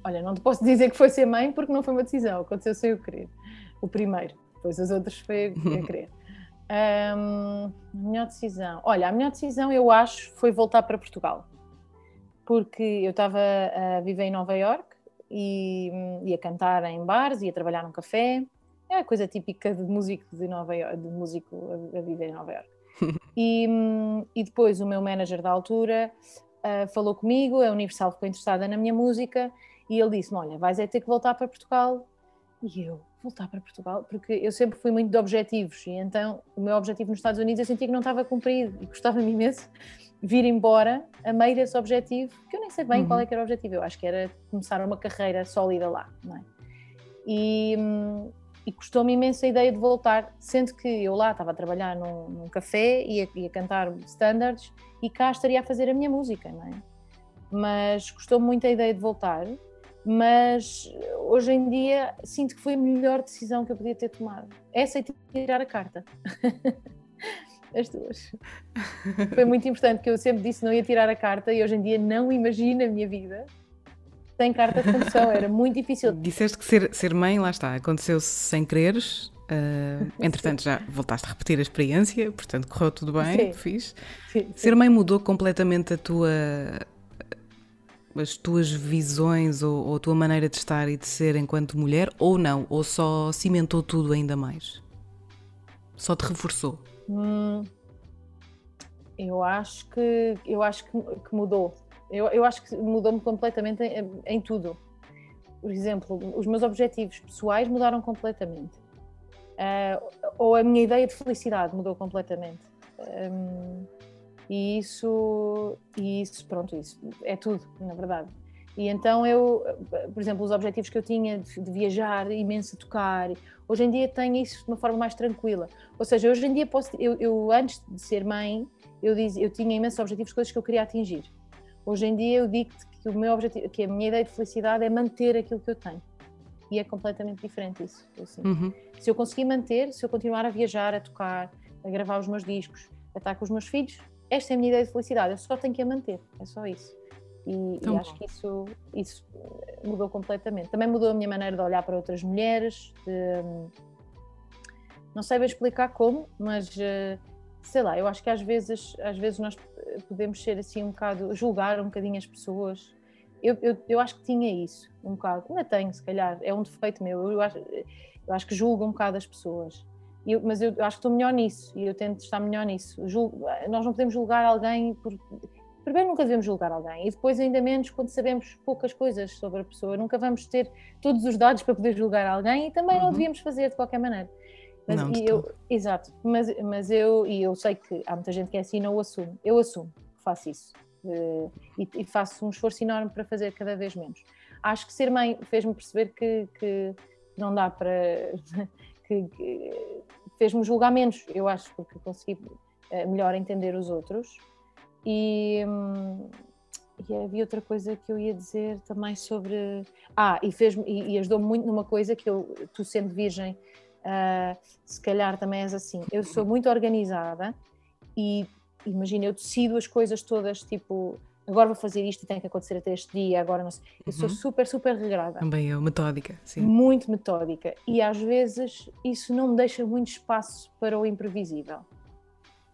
Olha, não te posso dizer que foi ser mãe porque não foi uma decisão, aconteceu sem eu querer. O primeiro, depois os outros foi a querer. Um, melhor decisão. Olha, a melhor decisão eu acho foi voltar para Portugal. Porque eu estava a viver em Nova York e ia cantar em bares, ia trabalhar num café é a coisa típica de músico de Nova York, de músico a, viver em Nova York. e, e, depois o meu manager da altura uh, falou comigo, a Universal ficou interessada na minha música e ele disse: Olha, vais é ter que voltar para Portugal. E eu, voltar para Portugal? Porque eu sempre fui muito de objetivos e então o meu objetivo nos Estados Unidos eu sentia que não estava cumprido e gostava-me imenso vir embora a meio desse objetivo, que eu nem sei bem uhum. qual é que era o objetivo, eu acho que era começar uma carreira sólida lá, não é? E, e custou-me imenso a ideia de voltar, sendo que eu lá estava a trabalhar num, num café, ia, ia cantar standards e cá estaria a fazer a minha música, não é? Mas custou-me muito a ideia de voltar, mas hoje em dia sinto que foi a melhor decisão que eu podia ter tomado. Essa e tirar a carta. As duas. Foi muito importante, que eu sempre disse que não ia tirar a carta e hoje em dia não imagino a minha vida sem carta de condução, era muito difícil. Disseste que ser, ser mãe, lá está, aconteceu-se sem quereres. Uh, entretanto, já voltaste a repetir a experiência, portanto, correu tudo bem, sim. fiz. Sim, sim. Ser mãe mudou completamente a tua, as tuas visões ou, ou, a tua maneira de estar e de ser enquanto mulher, ou não? Ou só cimentou tudo ainda mais? Só te reforçou? Hum, eu acho que eu acho que, que mudou eu, eu acho que mudou-me completamente em, em, tudo. Por exemplo, os meus objetivos pessoais mudaram completamente. Uh, ou a minha ideia de felicidade mudou completamente. Um, E isso, e isso, pronto, isso é tudo, na verdade. E então eu, por exemplo, os objetivos que eu tinha de, viajar imenso, tocar, hoje em dia tenho isso de uma forma mais tranquila. Ou seja, hoje em dia posso, eu, eu antes de ser mãe, eu, diz, eu tinha imensos objetivos, coisas que eu queria atingir. Hoje em dia eu digo-te que o meu objetivo, que a minha ideia de felicidade é manter aquilo que eu tenho. E é completamente diferente isso. Uhum. Se eu conseguir manter, se eu continuar a viajar, a tocar, a gravar os meus discos, a estar com os meus filhos, esta é a minha ideia de felicidade. Eu só tenho que a manter. É só isso. E, e acho que isso, isso mudou completamente. Também mudou a minha maneira de olhar para outras mulheres. De, não sei bem explicar como, mas eh, sei lá, eu acho que às vezes, às vezes nós podemos ser assim um bocado, julgar um bocadinho as pessoas. Eu, eu, eu acho que tinha isso, um bocado. Ainda tenho, se calhar, é um defeito meu. Eu acho, eu acho que julgo um bocado as pessoas. Eu, mas eu, eu acho que estou melhor nisso e eu tento estar melhor nisso. Julgo, nós não podemos julgar alguém por primeiro nunca devemos julgar alguém e depois ainda menos quando sabemos poucas coisas sobre a pessoa. Nunca vamos ter todos os dados para poder julgar alguém e também uhum. não devíamos fazer de qualquer maneira. Mas não, eu, exato, mas, mas eu, e eu sei que há muita gente que é assim, não o assumo. Eu assumo que faço isso uh, e, e, faço um esforço enorme para fazer cada vez menos. Acho que ser mãe fez-me perceber que, que não dá para. Que, que fez-me julgar menos, eu acho, porque consegui uh, melhor entender os outros e, hum, e havia outra coisa que eu ia dizer também sobre. Ah, e, fez e, e ajudou-me muito numa coisa que eu, tu sendo virgem, uh, se calhar também és assim. Eu sou muito organizada e imagina, eu decido as coisas todas, tipo, agora vou fazer isto e tem que acontecer até este dia, agora não sei. Eu sou uhum. super, super regrada. Também eu, metódica, sim. Muito metódica. E às vezes isso não me deixa muito espaço para o imprevisível.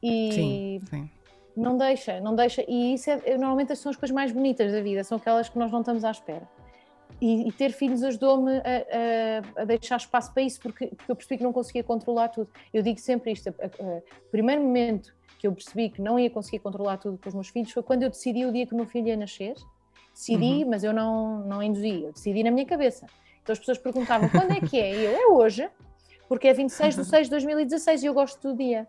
E, sim, sim não deixa, não deixa. E isso é, normalmente são as coisas mais bonitas da vida, são aquelas que nós não estamos à espera. E, e ter filhos ajudou-me a, a, a, deixar espaço para isso, porque, porque, eu percebi que não conseguia controlar tudo. Eu digo sempre isto: o primeiro momento que eu percebi que não ia conseguir controlar tudo com os meus filhos foi quando eu decidi o dia que o meu filho ia nascer. Decidi, uhum. mas eu não, não induzi, eu decidi na minha cabeça. Então as pessoas perguntavam quando é que é? E eu, é hoje, porque é 26 de 6 de 2016 e eu gosto do dia.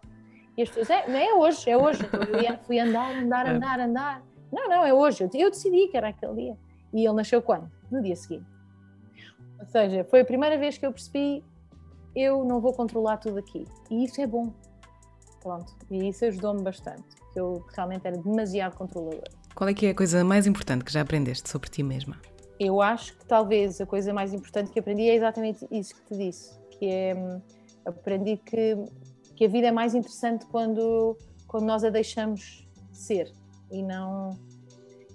E as pessoas, é, não é hoje, é hoje. Então, eu fui andar, andar, é. andar, andar. Não, não, é hoje. Eu decidi que era aquele dia. E ele nasceu quando? No dia seguinte. Ou seja, foi a primeira vez que eu percebi eu não vou controlar tudo aqui. E isso é bom. Pronto. E isso ajudou-me bastante. Eu realmente era demasiado controladora. Qual é que é a coisa mais importante que já aprendeste sobre ti mesma? Eu acho que talvez a coisa mais importante que aprendi é exatamente isso que te disse, que é hum, aprendi que que a vida é mais interessante quando, quando nós a deixamos ser e não,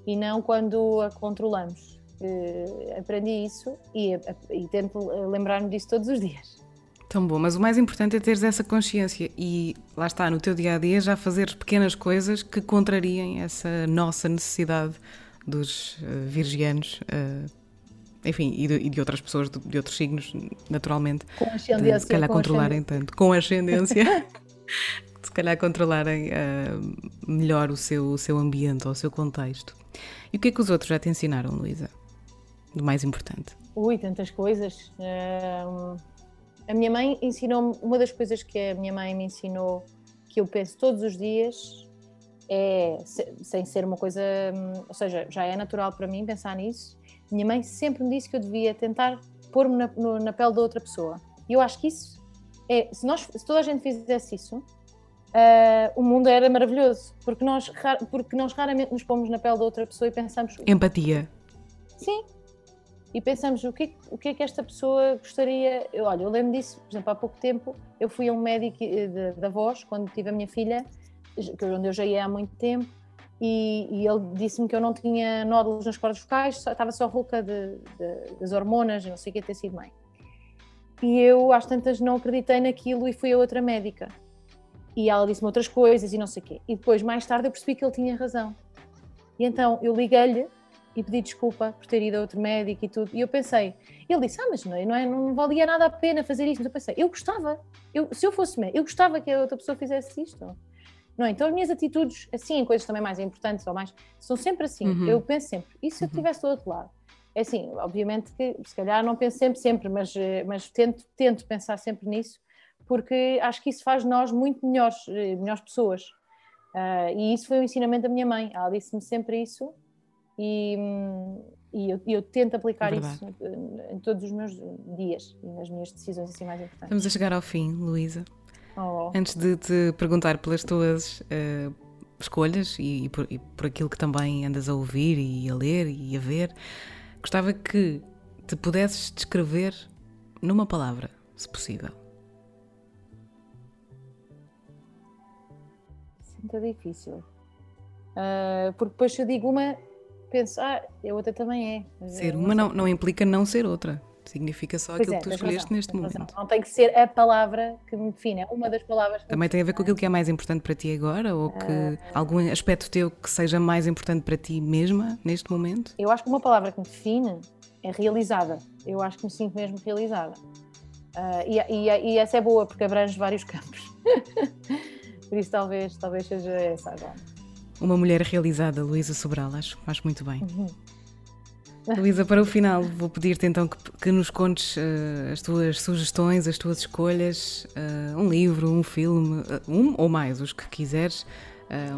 e não quando a controlamos. Uh, aprendi isso e, e tento lembrar-me disso todos os dias. Tão bom, mas o mais importante é teres essa consciência e lá está, no teu dia a dia, já fazer pequenas coisas que contrariem essa nossa necessidade dos uh, virgianos uh, enfim, e de, e de outras pessoas de, de, outros signos, naturalmente, com ascendência, de, se calhar controlarem tanto, com ascendência, se calhar controlarem uh, melhor o seu, o seu ambiente ou o seu contexto. E o que é que os outros já te ensinaram, Luísa? Do mais importante? Ui, tantas coisas. A minha mãe ensinou-me, uma das coisas que a minha mãe me ensinou, que eu penso todos os dias, é, sem ser uma coisa, hum, ou seja, já é natural para mim pensar nisso, minha mãe sempre me disse que eu devia tentar pôr-me na, na, pele da outra pessoa. E eu acho que isso é, se, nós, se toda a gente fizesse isso, uh, o mundo era maravilhoso, porque nós, porque nós raramente nos pomos na pele da outra pessoa e pensamos. Empatia. Sim. E pensamos o que, o que é que esta pessoa gostaria. Eu, olha, eu lembro disso, por exemplo, há pouco tempo eu fui a um médico da voz, quando tive a minha filha, onde eu já ia há muito tempo, e, e ele disse-me que eu não tinha nódulos nas cordas vocais, só, estava só rouca de, de, das hormonas, não sei o que ter sido mãe. E eu, às tantas, não acreditei naquilo e fui a outra médica. E ela disse-me outras coisas e não sei o quê. E depois, mais tarde, eu percebi que ele tinha razão. E então eu liguei-lhe e pedi desculpa por ter ido a outro médico e tudo. E eu pensei, ele disse, ah, mas não, é, não, é, não valia nada a pena fazer isto. Mas eu pensei, eu gostava, eu, se eu fosse médico, eu gostava que a outra pessoa fizesse isto. Não, é? então as minhas atitudes, assim, em coisas também mais importantes ou mais, são sempre assim. Uhum. Eu penso sempre, e se eu uhum. estivesse do outro lado? É assim, obviamente que se calhar não penso sempre, sempre, mas, mas tento, tento pensar sempre nisso, porque acho que isso faz de nós muito melhores, eh, melhores pessoas. Uh, e isso foi um ensinamento da minha mãe. Ela disse-me sempre isso e, e eu, eu, tento aplicar é isso em todos os meus dias e nas minhas decisões assim mais importantes. Estamos a chegar ao fim, Luísa. Oh. Antes de te perguntar pelas tuas uh, escolhas e, e, por, e por aquilo que também andas a ouvir e a ler e a ver, gostava que te pudesses descrever numa palavra, se possível. muito difícil. Uh, porque depois se eu digo uma, penso, ah, a outra também é. Ser uma não, não implica não ser outra. Significa só pois aquilo é, que tu escolheste razão, neste momento. Razão. Não tem que ser a palavra que me define, é uma das palavras. Também tem a ver com aquilo que é mais importante para ti agora ou que uh, algum aspecto teu que seja mais importante para ti mesma neste momento? Eu acho que uma palavra que me define é realizada. Eu acho que me sinto mesmo realizada. Uh, e, e, e essa é boa porque abrange vários campos. Por isso talvez, talvez seja essa agora. Uma mulher realizada, Luísa Sobral, acho, acho muito bem. Uhum. Luísa, para o final, vou pedir-te então que, que, nos contes uh, as tuas sugestões, as tuas escolhas, uh, um livro, um filme, uh, um ou mais, os que quiseres,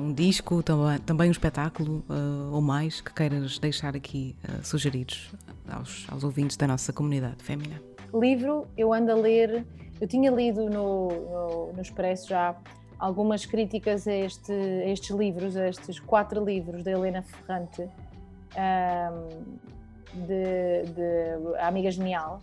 um disco, também, também um espetáculo ou mais que queiras deixar aqui sugeridos aos, aos ouvintes da nossa comunidade fémina. Livro, eu ando a ler, eu tinha lido no, no, no Expresso já algumas críticas a, este, a, estes livros, a estes quatro livros da Helena Ferrante, um, de, de Amiga Genial,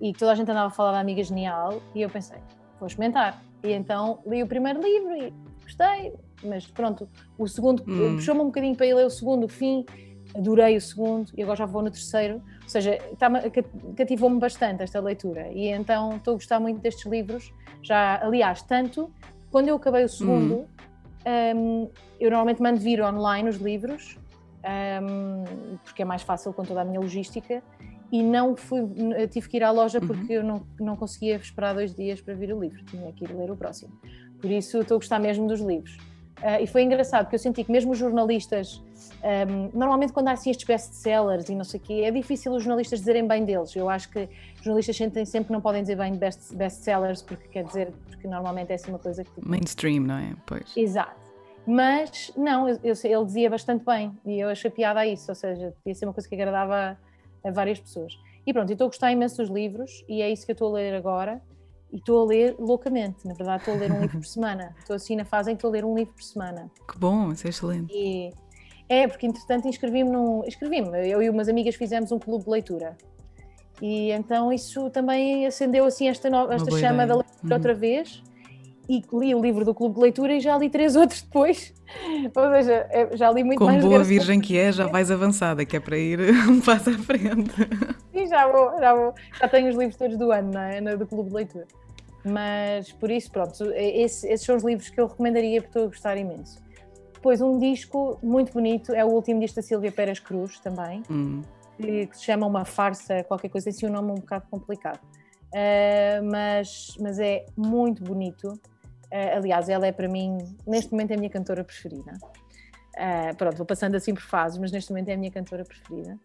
e toda a gente andava a falar da Amiga Genial, e eu pensei, vou experimentar. E então li o primeiro livro e gostei, mas pronto, o segundo hum. puxou-me um bocadinho para ir ler o segundo, o fim, adorei o segundo e agora já vou no terceiro. Ou seja, tá cativou-me bastante esta leitura e então estou a gostar muito destes livros. Já, aliás, tanto quando eu acabei o segundo, uhum. um, eu normalmente mando vir online os livros, um, porque é mais fácil com toda a minha logística, e não fui, tive que ir à loja uhum. porque eu não, não conseguia esperar dois dias para vir o livro, tinha que ir ler o próximo. Por isso estou a gostar mesmo dos livros. Uh, e foi engraçado, porque eu senti que mesmo os jornalistas, um, normalmente quando há assim estes best-sellers e não sei o quê, é difícil os jornalistas dizerem bem deles. Eu acho que os jornalistas sentem sempre que não podem dizer bem de best-sellers, porque quer dizer, porque normalmente é assim uma coisa que... Mainstream, não é? Pois. Exato. Mas, não, eu, eu, ele dizia bastante bem e eu achei piada a isso, ou seja, podia ser uma coisa que agradava a, a várias pessoas. E pronto, estou a gostar imenso dos livros e é isso que eu estou a ler agora e estou a ler loucamente. Na verdade, estou a ler um livro por semana. Estou assim na fase em que estou a ler um livro por semana. Que bom, isso é excelente. E, é, porque entretanto inscrevi-me num. Inscrevi-me, eu e umas amigas fizemos um clube de leitura. E então isso também acendeu assim esta, no... esta chama ideia. da leitura uhum. outra vez. E li o livro do clube de leitura e já li três outros depois. Ou seja, é, já li muito Como mais. Como boa virgem que é, já vais avançada, que é para ir um passo à frente. Sim, já vou, já vou. Já tenho os livros todos do ano, não é? Do clube de leitura. Mas por isso, pronto, esse, esses são os livros que eu recomendaria porque estou a gostar imenso. Depois, um disco muito bonito é o último disco da Silvia Pérez Cruz também, hum. Que, se chama Uma Farsa, qualquer coisa assim, um nome um bocado complicado. Uh, mas, mas é muito bonito. Uh, aliás, ela é para mim, neste momento, é a minha cantora preferida. Uh, pronto, vou passando assim por fases, mas neste momento é a minha cantora preferida.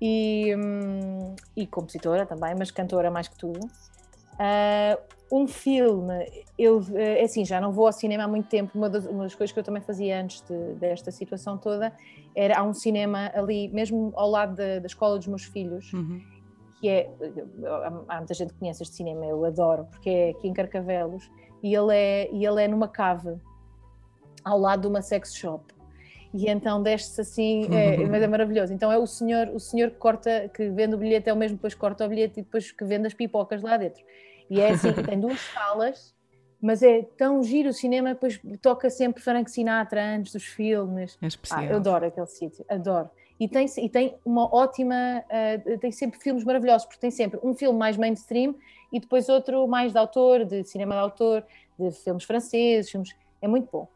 E, um, e compositora também, mas cantora mais que tudo. Um filme, eu é assim, já não vou ao cinema há muito tempo. Uma das, uma das coisas que eu também fazia antes de, desta situação toda era há um cinema ali, mesmo ao lado da, da escola dos meus filhos, uhum. que é há muita gente que conhece este cinema, eu adoro, porque é aqui em Carcavelos e ele é, e ele é numa cave ao lado de uma sex shop. E então desce-se assim, é, mas é maravilhoso. Então é o senhor, o senhor que corta, que vende o bilhete, é o mesmo depois corta o bilhete e depois que vende as pipocas lá dentro. E é assim, tem duas salas, mas é tão giro o cinema, depois toca sempre Frank Sinatra antes dos filmes. É especial. Ah, eu adoro aquele sítio, adoro. E tem, e tem uma ótima, uh, tem sempre filmes maravilhosos, porque tem sempre um filme mais mainstream e depois outro mais de autor, de cinema de autor, de filmes franceses, filmes, é muito bom.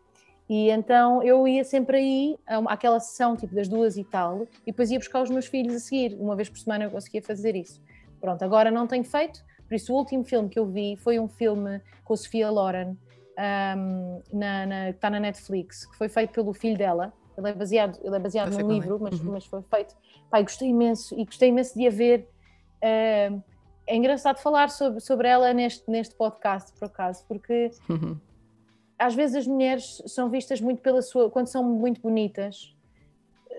E então eu ia sempre aí, àquela sessão tipo das duas e tal, e depois ia buscar os meus filhos a seguir. Uma vez por semana eu conseguia fazer isso. Pronto, agora não tenho feito, por isso o último filme que eu vi foi um filme com a Sofia Loren, um, na, na, que está na Netflix, que foi feito pelo filho dela. Ele é baseado, ele é baseado num livro, mas, uhum. mas foi feito. Pai, gostei imenso e gostei imenso de a ver. Uh, é engraçado falar sobre, sobre ela neste, neste podcast, por acaso, porque. Uhum às vezes as mulheres são vistas muito pela sua. quando são muito bonitas,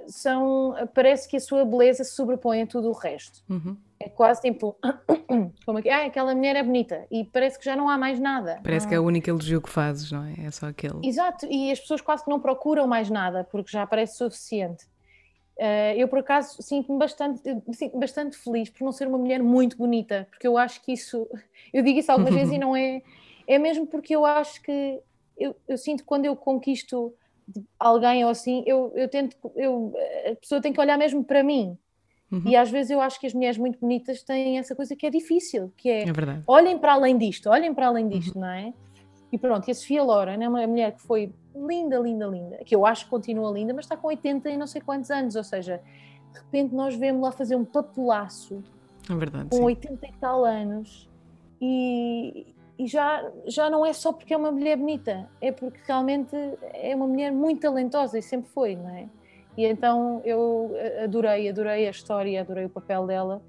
são, parece que a sua beleza se sobrepõe a tudo o resto. Uhum. É quase tipo, como aqui, ah, aquela mulher é bonita e parece que já não há mais nada. Parece que é o único elogio que fazes, não é? É só aquele. Exato, e as pessoas quase que não procuram mais nada porque já parece suficiente. Uh, eu, por acaso, sinto-me bastante, sinto bastante feliz por não ser uma mulher muito bonita, porque eu acho que isso, eu digo isso algumas vezes e não é, é mesmo porque eu acho que eu, eu sinto que quando eu conquisto alguém ou assim, eu, eu tento, eu, a pessoa tem que olhar mesmo para mim. Uhum. E às vezes eu acho que as mulheres muito bonitas têm essa coisa que é difícil, que é, é verdade. olhem para além disto, olhem para além disto, uhum. não é? E pronto, e a Sofia Loren é uma mulher que foi linda, linda, linda, que eu acho que continua linda, mas está com 80 e não sei quantos anos, ou seja, de repente nós vemos lá fazer um papelaço é verdade, com sim. 80 e tal anos e, e já, já não é só porque é uma mulher bonita, é porque realmente é uma mulher muito talentosa e sempre foi, não é? E então eu adorei, adorei a história, adorei o papel dela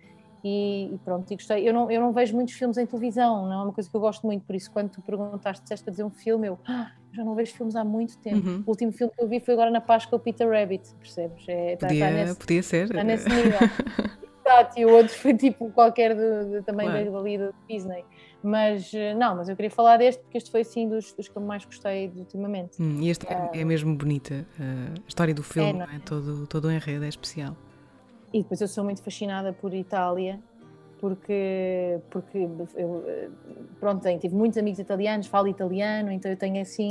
e, e, pronto, e gostei. Eu não, eu não vejo muitos filmes em televisão, não é uma coisa que eu gosto muito, por isso quando tu perguntaste, disseste para dizer um filme, eu ah, já não vejo filmes há muito tempo. Uhum. O último filme que eu vi foi agora na Páscoa, o Peter Rabbit, percebes? É, tá, tá podia, tá nesse, podia ser. Está nesse nível. Exato, e o outro foi tipo qualquer de, de, também claro. da, da Disney. Mas eh, não, mas eu queria falar deste porque este foi assim dos, dos que eu mais gostei ultimamente. Hum, e este é, é, mesmo bonita. Uh, a história do filme, é, é? Todo, todo o enredo é especial. E depois eu sou muito fascinada por Itália, porque, porque eu, eh, pronto, tive muitos amigos italianos, falo italiano, então eu tenho assim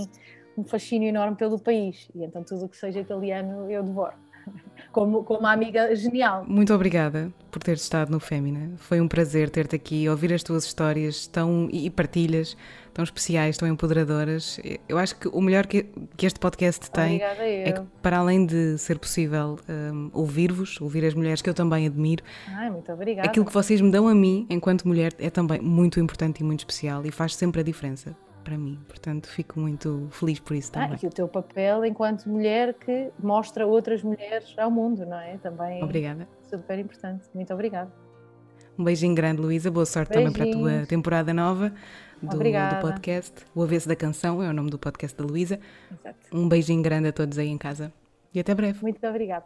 um fascínio enorme pelo país. E então tudo o que seja italiano eu devoro como, como uma amiga genial. Muito obrigada por teres estado no Fémina. Foi um prazer ter-te aqui, ouvir as tuas histórias tão, e partilhas tão especiais, tão empoderadoras. Eu acho que o melhor que, que este podcast tem é que, para além de ser possível um, ouvir-vos, ouvir as mulheres que eu também admiro, Ai, muito obrigada. aquilo que vocês me dão a mim, enquanto mulher, é também muito importante e muito especial e faz sempre a diferença para mim. Portanto, fico muito feliz por isso também. Ah, e o teu papel enquanto mulher que mostra outras mulheres ao mundo, não é? Também Obrigada. super importante. Muito obrigada. Um beijinho grande, Luísa. Boa sorte Beijinhos. também para a tua temporada nova do, do, podcast. O Avesso da Canção é o nome do podcast da Luísa. Um beijinho grande a todos aí em casa e até breve. Muito obrigada.